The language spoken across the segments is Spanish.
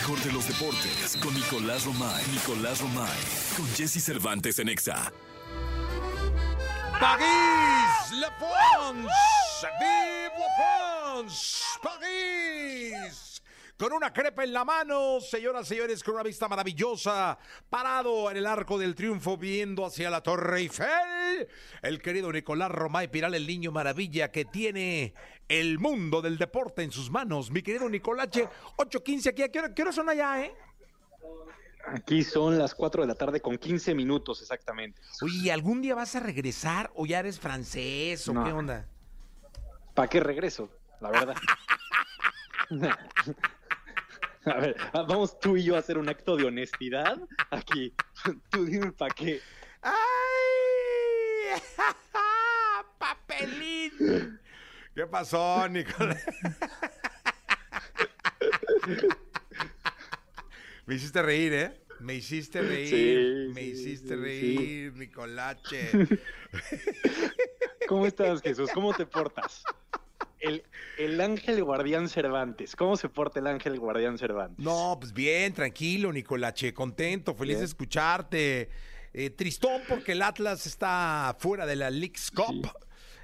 mejor de los deportes con Nicolás Romay. Nicolás Romay. Con Jesse Cervantes en Exa. París, La France, vive la France, París. Con una crepa en la mano, señoras y señores, con una vista maravillosa, parado en el arco del triunfo, viendo hacia la Torre Eiffel, el querido Nicolás Romay Piral, el niño maravilla que tiene el mundo del deporte en sus manos. Mi querido Nicolache, 8.15 aquí, ¿a qué hora, qué hora son allá, eh? Aquí son las 4 de la tarde con 15 minutos exactamente. Oye, ¿algún día vas a regresar o ya eres francés o No. qué onda? ¿Para qué regreso? La verdad. a ver, ah, vamos tú y yo a hacer un acto de honestidad aquí. Tú dime para qué. ¡Ay! ¡Papelín! ¿Qué pasó, Nicolás? Me hiciste reír, ¿eh? Me hiciste reír, Sí, me hiciste sí, reír, Nicolache. ¿Cómo estás, Jesús? ¿Cómo te portas? El, el ángel guardián Cervantes. ¿Cómo se porta el ángel guardián Cervantes? No, pues bien, tranquilo, Nicolache, contento, feliz de escucharte. Eh, tristón porque el Atlas está fuera de la League's Cup,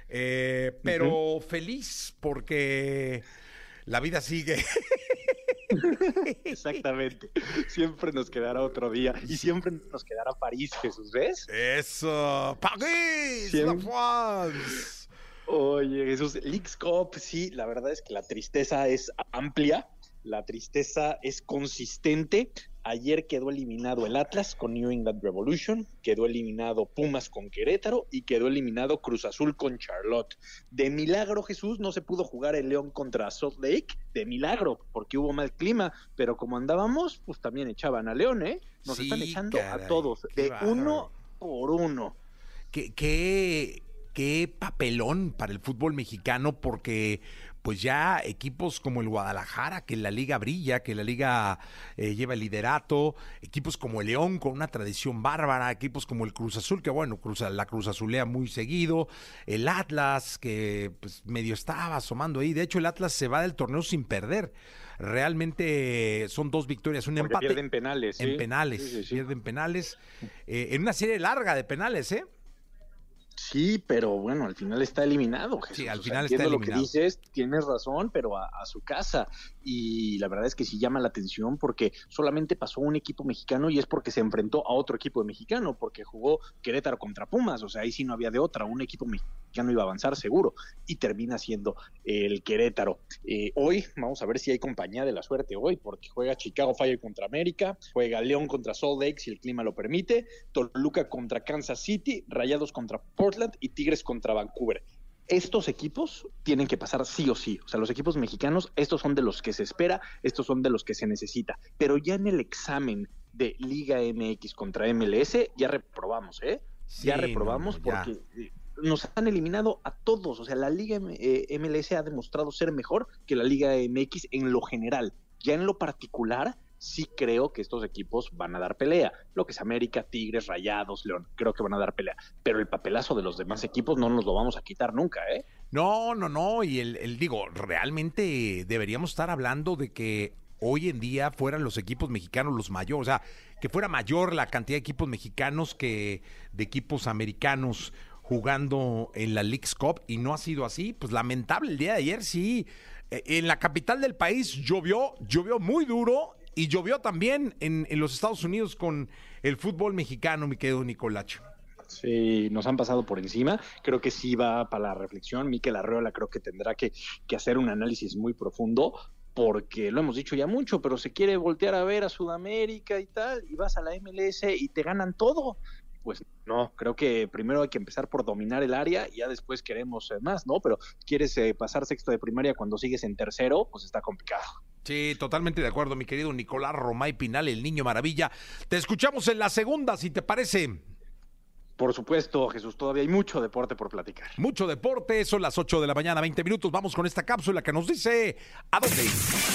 eh, pero feliz porque la vida sigue. Exactamente. Siempre nos quedará otro día y siempre nos quedará París, Jesús, ¿ves? Eso, París, la. France. Oye, Jesús, Leagues Cup, sí, la verdad es que la tristeza es amplia, la tristeza es consistente. Ayer quedó eliminado el Atlas con New England Revolution, quedó eliminado Pumas con Querétaro y quedó eliminado Cruz Azul con Charlotte. De milagro, Jesús, no se pudo jugar el León contra Salt Lake, de milagro, porque hubo mal clima, pero como andábamos, pues también echaban a León, ¿eh? Nos Sí, están echando caray, a todos, de uno por uno. ¿Qué, qué, qué papelón para el fútbol mexicano porque pues ya equipos como el Guadalajara, que la liga brilla, que la liga eh, lleva el liderato, equipos como el León con una tradición bárbara, equipos como el Cruz Azul, que bueno, Cruz, la Cruz Azulea muy seguido, el Atlas, que pues medio estaba asomando ahí, de hecho el Atlas se va del torneo sin perder, realmente son dos victorias, un Porque empate pierden penales. en penales, Sí, sí, sí. pierden penales, eh, en una serie larga de penales, ¿eh? Sí, pero bueno, al final está eliminado. Jesús. Sí, al O sea, final está entiendo eliminado. lo que dices, tienes razón, pero a, a su casa. Y la verdad es que sí llama la atención porque solamente pasó un equipo mexicano y es porque se enfrentó a otro equipo de mexicano, porque jugó Querétaro contra Pumas. O sea, ahí sí no había de otra. Un equipo mexicano iba a avanzar seguro y termina siendo el Querétaro. Eh, hoy vamos a ver si hay compañía de la suerte hoy, porque juega Chicago Fire contra América, juega León contra Salt Lake si el clima lo permite, Toluca contra Kansas City, Rayados contra Portland y Tigres contra Vancouver. Estos equipos tienen que pasar sí o sí. O sea, los equipos mexicanos, estos son de los que se espera, estos son de los que se necesita. Pero ya en el examen de Liga MX contra MLS, ya reprobamos, ¿eh? Sí, ya no, reprobamos no, ya. porque eh, nos han eliminado a todos. O sea, la Liga M- eh, MLS ha demostrado ser mejor que la Liga MX en lo general. Ya en lo particular, sí creo que estos equipos van a dar pelea. Lo que es América, Tigres, Rayados, León, creo que van a dar pelea. Pero el papelazo de los demás equipos no nos lo vamos a quitar nunca, ¿eh? No, no, no. Y el, el- digo, realmente deberíamos estar hablando de que hoy en día fueran los equipos mexicanos los mayores, o sea, que fuera mayor la cantidad de equipos mexicanos que de equipos americanos jugando en la League's Cup y no ha sido así. Pues lamentable el día de ayer, sí. Eh, En la capital del país llovió, llovió muy duro y llovió también en, en los Estados Unidos con el fútbol mexicano, mi querido Nicolacho. Sí, nos han pasado por encima. Creo que sí va para la reflexión. Miquel Arreola creo que tendrá que, que hacer un análisis muy profundo porque lo hemos dicho ya mucho, pero se quiere voltear a ver a Sudamérica y tal, y vas a la MLS y te ganan todo. Pues no, creo que primero hay que empezar por dominar el área y ya después queremos eh, más, ¿no? Pero quieres eh, pasar sexto de primaria cuando sigues en tercero, pues está complicado. Sí, totalmente de acuerdo, mi querido Nicolás Romay Pinal, el niño maravilla. Te escuchamos en la segunda, si te parece. Por supuesto, Jesús, todavía hay mucho deporte por platicar. Mucho deporte, son las 8 de la mañana, 20 minutos. Vamos con esta cápsula que nos dice a dónde ir.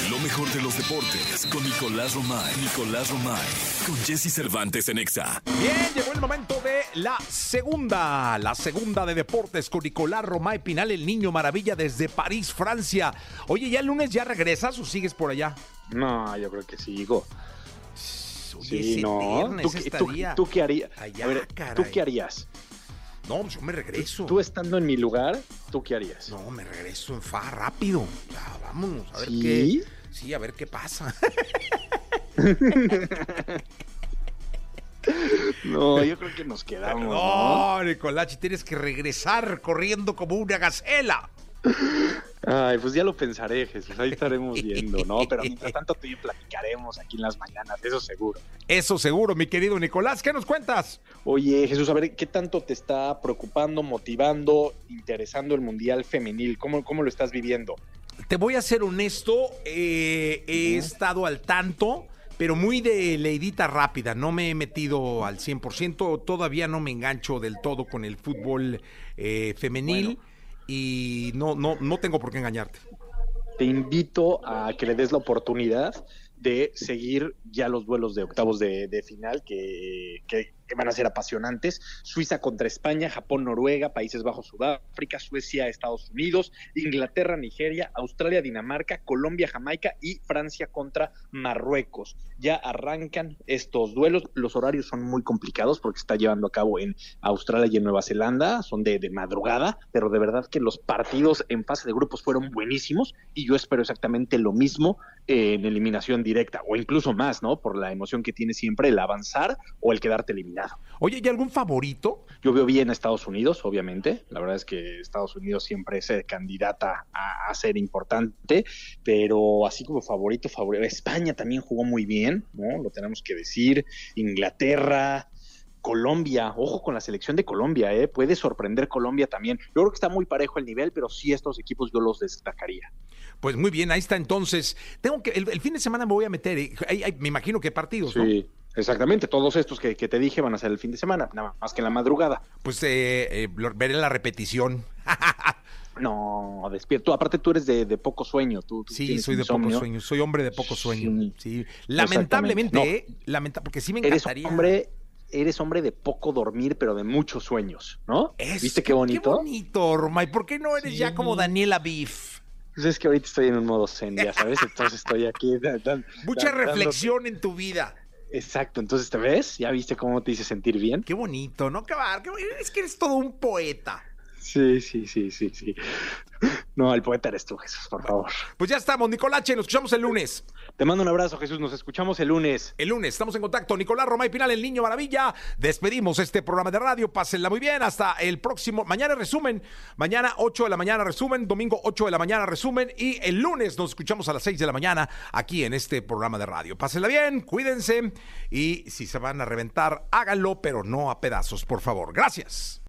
Lo mejor de los deportes con Nicolás Romay. Nicolás Romay. Con Jesse Cervantes en Exa. Bien, llegó el momento de la segunda, la segunda de deportes con Nicolás Romay Pinal, el niño maravilla desde París, Francia. Oye, ¿ya el lunes ya regresas o sigues por allá? No, yo creo que sigo. Oye, Sí, es no. ¿Tú, qué- tú- tú qué harías? Allá, A ver, ¿Tú qué harías? No, pues yo me regreso. Tú estando en mi lugar, ¿tú qué harías? No, me regreso en fa rápido. Ya, vámonos, a ver ¿Sí? qué. Sí, a ver qué pasa. No, yo creo que nos quedamos, ¿no? No, Nicolachi, tienes que regresar corriendo como una gacela. Ay, pues ya lo pensaré, Jesús. Ahí estaremos viendo, ¿no? Pero mientras tanto, tú y yo platicaremos aquí en las mañanas, eso seguro. Eso seguro, mi querido Nicolás. ¿Qué nos cuentas? Oye, Jesús, a ver, ¿qué tanto te está preocupando, motivando, interesando el Mundial Femenil? ¿Cómo, cómo lo estás viviendo? Te voy a ser honesto, eh, he estado al tanto, pero muy de leidita rápida. No me he metido al 100%, todavía no me engancho del todo con el fútbol eh, femenil y no, no, no tengo por qué engañarte. Te invito a que le des la oportunidad de seguir ya los duelos de octavos de, de final que, que- que van a ser apasionantes. Suiza contra España, Japón, Noruega, Países Bajos, Sudáfrica, Suecia, Estados Unidos, Inglaterra, Nigeria, Australia, Dinamarca, Colombia, Jamaica y Francia contra Marruecos. Ya arrancan estos duelos. Los horarios son muy complicados porque se está llevando a cabo en Australia y en Nueva Zelanda. Son de, de madrugada, pero de verdad que los partidos en fase de grupos fueron buenísimos y yo espero exactamente lo mismo eh, en eliminación directa o incluso más, ¿no? Por la emoción que tiene siempre el avanzar o el quedarte eliminado. Oye, ¿y algún favorito? Yo veo bien a Estados Unidos, obviamente. La verdad es que Estados Unidos siempre es candidata a, a ser importante, pero así como favorito, favorito. España también jugó muy bien, ¿no? Lo tenemos que decir. Inglaterra. Colombia, ojo con la selección de Colombia, ¿eh? puede sorprender Colombia también. Yo creo que está muy parejo el nivel, pero sí estos equipos yo los destacaría. Pues muy bien, ahí está entonces. Tengo que, el, el fin de semana me voy a meter, eh, hay- hay- me imagino que partidos, ¿no? Exactamente. Todos estos que, que te dije van a ser el fin de semana, nada más que en la madrugada. Pues eh, eh, veré la repetición. No, despierto. Aparte, tú eres de, de poco sueño. Tú, tú Sí, soy de poco sueño, soy hombre de poco sueño. Sí. Sí, lamentablemente, Exactamente. eh, lamenta- porque sí me Eres encantaría. hombre, eres hombre de poco dormir, pero de muchos sueños, ¿no? Es- ¿Viste qué bonito? Qué bonito, Romay. ¿Por qué no eres ya como Daniela Biff? Pues es que ahorita estoy en un modo zen, ya sabes, entonces estoy aquí. dan- Mucha dan- reflexión en tu vida. Exacto, entonces te ves, ya viste cómo te hice sentir bien. Qué bonito, ¿no? Qué bar- qué- Es que eres todo un poeta. Sí, sí, sí, sí, sí. No, el poeta eres tú, Jesús, por favor. Pues ya estamos, Nicolache, nos escuchamos el lunes. Te mando un abrazo, Jesús, nos escuchamos el lunes. El lunes estamos en contacto. Nicolás Romay Pinal, el niño maravilla. Despedimos este programa de radio. Pásenla muy bien. Hasta el próximo. Mañana resumen. Mañana 8 de la mañana resumen. Domingo 8 de la mañana resumen. Y el lunes nos escuchamos a las 6 de la mañana aquí en este programa de radio. Pásenla bien, cuídense. Y si se van a reventar, háganlo, pero no a pedazos, por favor. Gracias.